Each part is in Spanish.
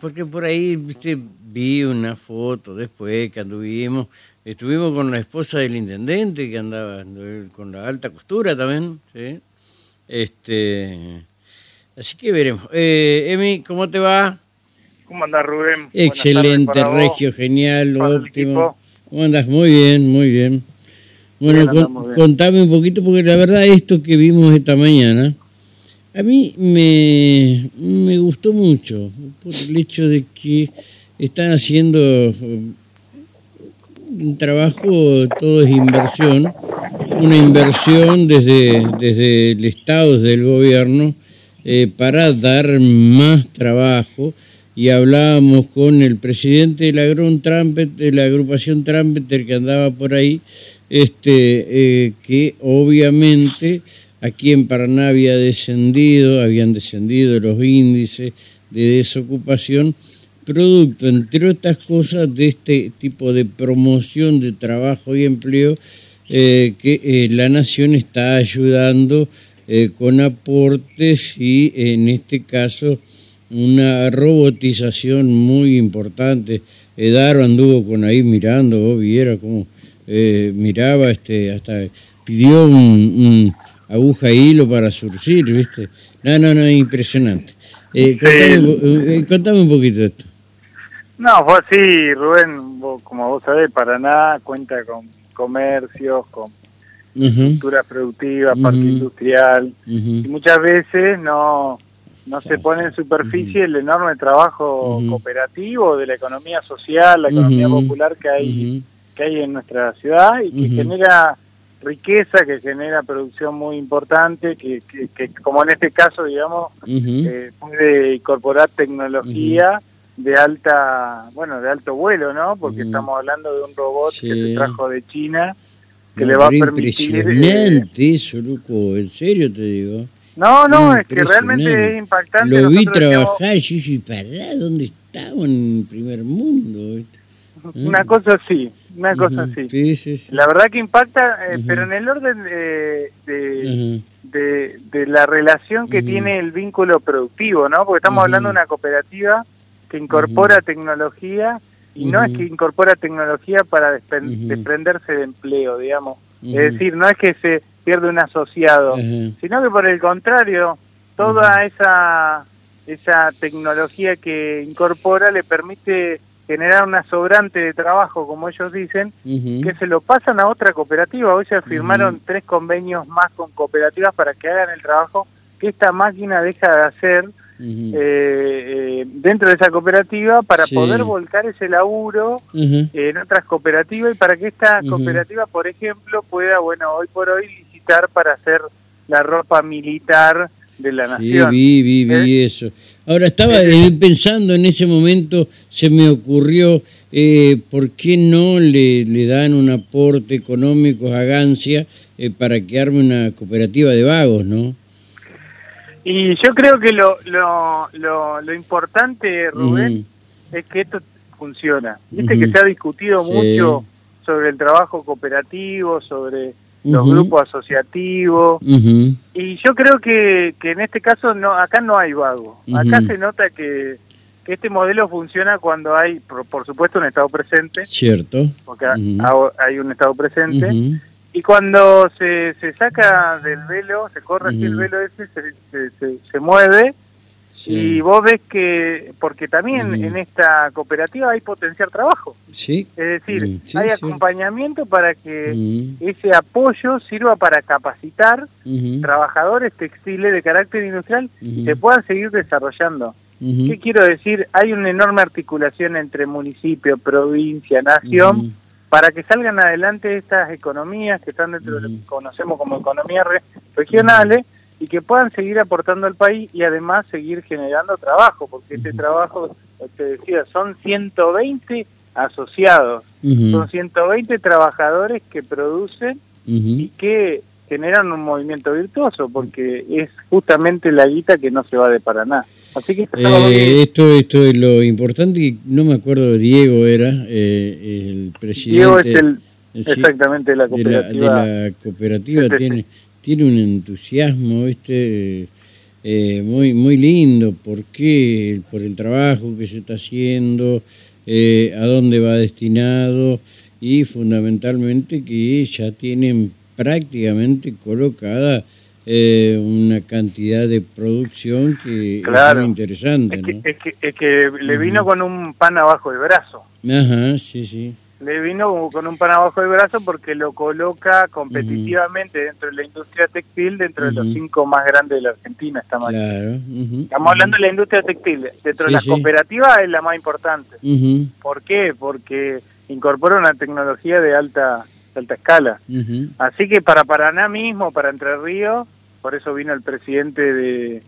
porque por ahí viste, vi una foto después que anduvimos, estuvimos con la esposa del intendente que andaba con la alta costura también, ¿sí? Este, así que veremos. Eh, Emi, ¿cómo te va? ¿Cómo andas, Rubén? Excelente, Regio, genial, óptimo. ¿Cómo andas? Muy bien, muy bien. Bueno, contame un poquito, porque la verdad esto que vimos esta mañana, a mí me, me gustó mucho, por el hecho de que están haciendo eh, un trabajo, todo es inversión, una inversión desde, desde el Estado, desde el gobierno, eh, para dar más trabajo. Y hablábamos con el presidente de la, agrupación Trumpeter que andaba por ahí, este, eh, que obviamente Aquí en Paraná había descendido, habían descendido los índices de desocupación, producto, entre otras cosas, de este tipo de promoción de trabajo y empleo eh, que eh, la Nación está ayudando eh, con aportes y, en este caso, una robotización muy importante. Edaro anduvo con ahí mirando, vos viera cómo miraba, este, hasta pidió un aguja y hilo para surcir, ¿viste? No, no, no, impresionante. Eh, eh, contame, un poquito esto. No, fue así, Rubén, como vos sabés, Paraná cuenta con comercios, con estructura productiva, parte industrial, y muchas veces no, no se pone en superficie el enorme trabajo cooperativo de la economía social, la economía popular que hay, que hay en nuestra ciudad y que genera riqueza, que genera producción muy importante, que, que, como en este caso, digamos, eh, puede incorporar tecnología de alta, bueno, de alto vuelo, ¿no? Porque estamos hablando de un robot que se trajo de China, que le va a permitir... Impresionante eso, Luco, en serio te digo. No, no, es que realmente es impactante. Lo vi trabajar yo pará, ¿dónde estamos en primer mundo? Una mm. cosa así, una cosa así. Sí, sí, sí. La verdad que impacta, eh, pero en el orden de, de, la relación que tiene el vínculo productivo, ¿no? Porque estamos hablando de una cooperativa que incorpora tecnología y no es que incorpora tecnología para desprenderse de empleo, digamos. Es decir, no es que se pierde un asociado, sino que por el contrario, toda esa, esa tecnología que incorpora le permite generar una sobrante de trabajo, como ellos dicen, que se lo pasan a otra cooperativa. Hoy se firmaron tres convenios más con cooperativas para que hagan el trabajo que esta máquina deja de hacer eh, eh, dentro de esa cooperativa para poder volcar ese laburo en otras cooperativas y para que esta cooperativa, por ejemplo, pueda, bueno, hoy por hoy licitar para hacer la ropa militar de la nación. Sí, vi, vi, vi ¿Eh? eso. Ahora estaba pensando en ese momento, se me ocurrió, eh, ¿por qué no le, le, dan un aporte económico a Gancia eh, para que arme una cooperativa de vagos, no? Y yo creo que lo, lo, lo, importante, Rubén, es que esto funciona. Viste que se ha discutido mucho sobre el trabajo cooperativo, sobre los grupos asociativos. Y yo creo que, que, en este caso no acá no hay vago. Acá se nota que, que, este modelo funciona cuando hay, por, supuesto, un Estado presente. Cierto. Porque hay un Estado presente. Y cuando se, se saca del velo, se corre así el velo ese, se, se, se mueve y vos ves que, porque también en esta cooperativa hay potenciar trabajo. Sí. Es decir, hay acompañamiento para que ese apoyo sirva para capacitar trabajadores textiles de carácter industrial y se puedan seguir desarrollando. ¿Qué quiero decir? Hay una enorme articulación entre municipio, provincia, nación, para que salgan adelante estas economías que están dentro de lo que conocemos como economías regionales y que puedan seguir aportando al país y además seguir generando trabajo, porque este trabajo, te decía, son 120 asociados, son 120 trabajadores que producen y que generan un movimiento virtuoso, porque es justamente la guita que no se va de Paraná. Así que eh, esto, esto es lo importante, no me acuerdo, Diego era eh, el presidente. Diego es el, exactamente la cooperativa. De la, cooperativa tiene tiene un entusiasmo, ¿viste? eh, muy, muy lindo. ¿Por qué? Por el trabajo que se está haciendo, eh, a dónde va destinado y fundamentalmente que ya tienen prácticamente colocada eh, una cantidad de producción que es muy interesante. Es que, es que, le vino con un pan abajo del brazo. Ajá, sí, sí. Le vino con un pan abajo del brazo porque lo coloca competitivamente dentro de la industria textil, dentro de los cinco más grandes de la Argentina. Está claro. Estamos hablando de la industria textil. Dentro de las cooperativas es la más importante. ¿Por qué? Porque incorpora una tecnología de alta alta escala. Así que para Paraná mismo, para Entre Ríos, por eso vino el presidente de,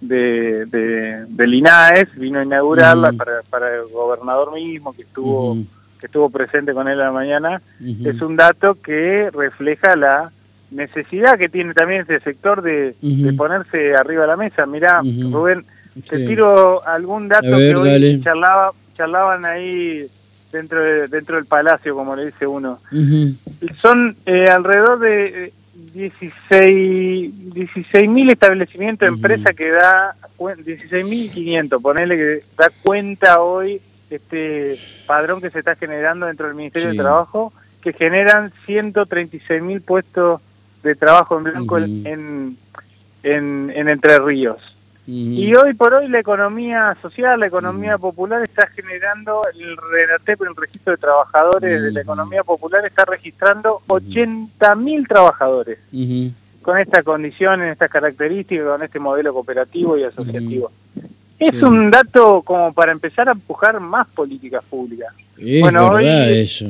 de, de, del INAES, vino a inaugurarla para, para el gobernador mismo que estuvo, que estuvo presente con él en la mañana, es un dato que refleja la necesidad que tiene también este sector de, ponerse arriba de la mesa. Mirá, Rubén, te tiro algún dato que hoy charlaba, charlaban ahí dentro dentro del palacio, como le dice uno. Son eh, alrededor de 16 mil establecimientos de empresa que da 16.500, ponele que da cuenta hoy este padrón que se está generando dentro del Ministerio de Trabajo, que generan 136 mil puestos de trabajo en blanco en, en, en Entre Ríos. Y hoy por hoy la economía social, la economía popular está generando, el RENATEP, el registro de trabajadores de la economía popular, está registrando 80.000 trabajadores. Con estas condiciones, estas características, con este modelo cooperativo y asociativo. Es un dato como para empezar a empujar más políticas públicas. bueno, hoy, eso.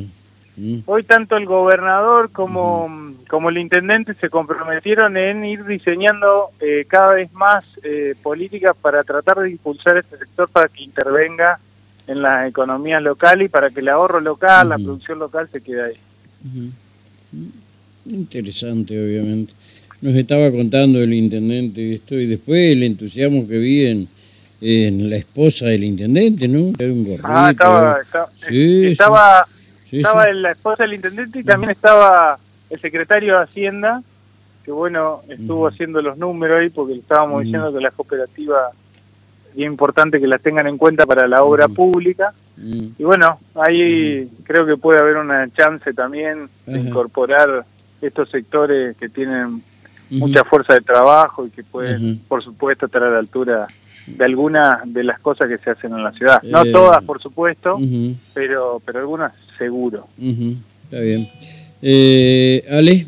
Hoy tanto el gobernador como, como el intendente se comprometieron en ir diseñando eh, cada vez más eh, políticas para tratar de impulsar este sector para que intervenga en la economía local y para que el ahorro local, la producción local se quede ahí. Interesante, obviamente. Nos estaba contando el intendente esto y después el entusiasmo que vi en, la esposa del intendente, ¿no? Era un gorrito. Ah, estaba, estaba estaba la esposa del intendente y también estaba el secretario de Hacienda, que bueno, estuvo haciendo los números ahí porque le estábamos diciendo que las cooperativas es importante que las tengan en cuenta para la obra pública. Y bueno, ahí creo que puede haber una chance también de incorporar estos sectores que tienen mucha fuerza de trabajo y que pueden, por supuesto, estar a la altura de algunas de las cosas que se hacen en la ciudad. No eh, todas, por supuesto, pero, pero algunas seguro. Está bien. Eh, Ale.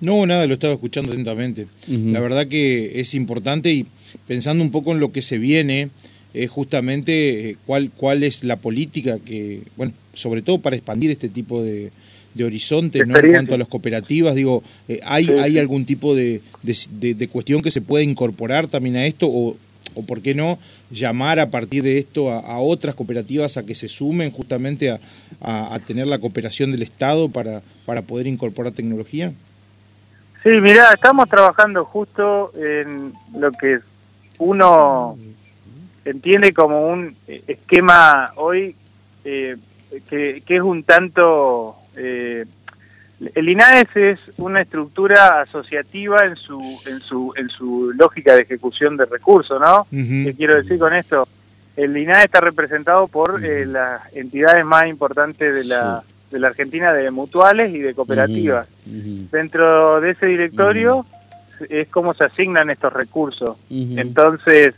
No, nada, lo estaba escuchando atentamente. La verdad que es importante y pensando un poco en lo que se viene, es justamente eh, cuál, cuál es la política que, bueno, sobre todo para expandir este tipo de, de horizontes, ¿no? En cuanto a las cooperativas, digo, eh, ¿hay, ¿hay algún tipo de, de, cuestión que se puede incorporar también a esto o, o por qué no llamar a partir de esto a, otras cooperativas a que se sumen justamente a, tener la cooperación del Estado para, para poder incorporar tecnología? Sí, mira, estamos trabajando justo en lo que uno entiende como un esquema hoy eh, que, es un tanto eh, el INAES es una estructura asociativa en su, en su, en su lógica de ejecución de recursos, ¿no? ¿Qué quiero decir con esto? El INAES está representado por eh, las entidades más importantes de la, de la Argentina de mutuales y de cooperativas. Dentro de ese directorio es como se asignan estos recursos. Entonces,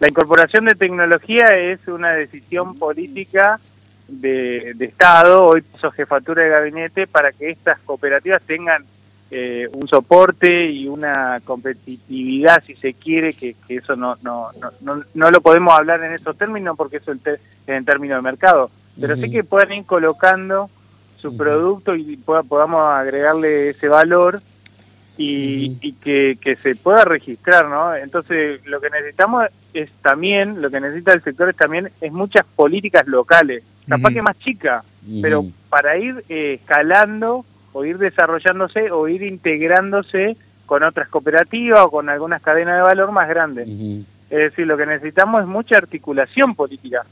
la incorporación de tecnología es una decisión política de, Estado, hoy puso jefatura de gabinete, para que estas cooperativas tengan eh, un soporte y una competitividad, si se quiere, que, eso no, no, no, no, lo podemos hablar en esos términos porque eso es en términos de mercado, pero sí que puedan ir colocando su producto y podamos agregarle ese valor y, y que, que, se pueda registrar, ¿no? Entonces, lo que necesitamos es también, lo que necesita el sector es también, es muchas políticas locales capaz que más chica, pero para ir eh, escalando o ir desarrollándose o ir integrándose con otras cooperativas o con algunas cadenas de valor más grandes. Es decir, lo que necesitamos es mucha articulación política.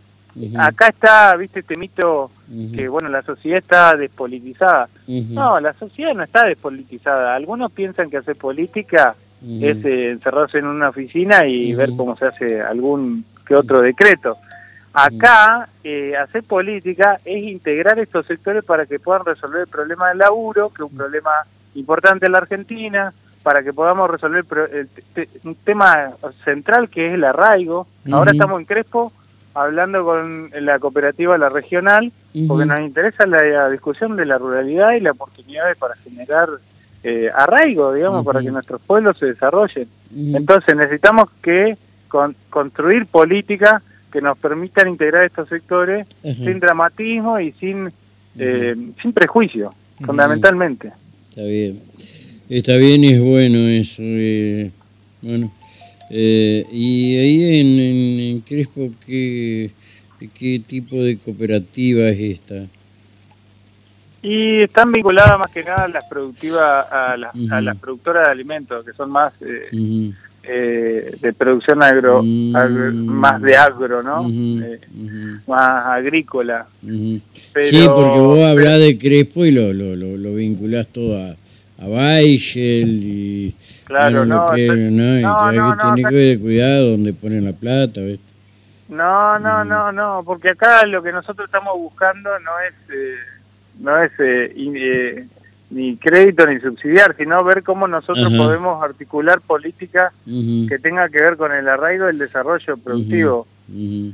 Acá está, viste, este mito que, bueno, la sociedad está despolitizada. No, la sociedad no está despolitizada. Algunos piensan que hacer política es encerrarse en una oficina y ver cómo se hace algún que otro decreto. Acá, hacer política es integrar estos sectores para que puedan resolver el problema del laburo, que es un problema importante en la Argentina, para que podamos resolver un tema central que es el arraigo. Ahora estamos en Crespo hablando con la cooperativa La Regional, porque nos interesa la, discusión de la ruralidad y la oportunidad para generar eh, arraigo, digamos, para que nuestros pueblos se desarrollen. Entonces necesitamos que construir políticas que nos permitan integrar estos sectores sin dramatismo y sin, eh, sin prejuicio, fundamentalmente. Está bien. Está bien y es bueno eso. Eh, bueno, eh, y ahí en, Crespo, ¿qué, ¿qué tipo de cooperativa es esta? Y están vinculadas más que nada a las productivas, a las, a las productoras de alimentos, que son más eh, de producción agro, mm. más de agro, ¿no? más agrícola. sí, porque vos hablás de Crespo y lo, lo, lo, lo vinculás todo a a Weichel y claro, no, que, no, no, no, tiene que ver cuidado donde ponen la plata, ¿ves? No, no, no, no, porque acá lo que nosotros estamos buscando no es eh, no es eh, eh, ni crédito ni subsidiar, sino ver cómo nosotros podemos articular políticas que tenga que ver con el arraigo del desarrollo productivo.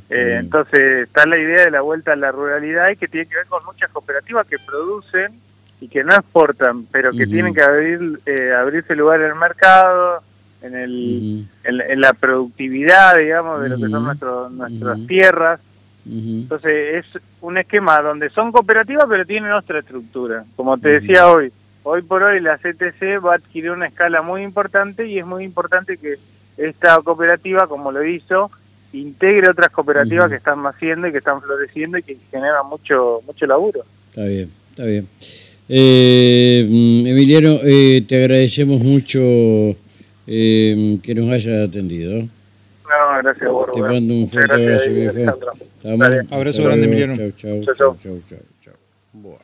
entonces está la idea de la vuelta a la ruralidad y que tiene que ver con muchas cooperativas que producen y que no exportan, pero que tienen que abrir, eh, abrirse lugar en el mercado, en, el, en, la productividad, digamos, de lo que son nuestros nuestras tierras. Entonces es un esquema donde son cooperativas, pero tienen otra estructura. Como te decía hoy, hoy por hoy la CTC va a adquirir una escala muy importante y es muy importante que esta cooperativa, como lo hizo, integre otras cooperativas que están haciendo y que están floreciendo y que generan mucho mucho laburo. Está bien, está bien. Eh, Emiliano, eh, te agradecemos mucho eh, que nos hayas atendido. No, gracias. Te mando un fuerte abrazo, viejo. Abrazo grande, Emiliano. Chau, chau, chau, chau, chau.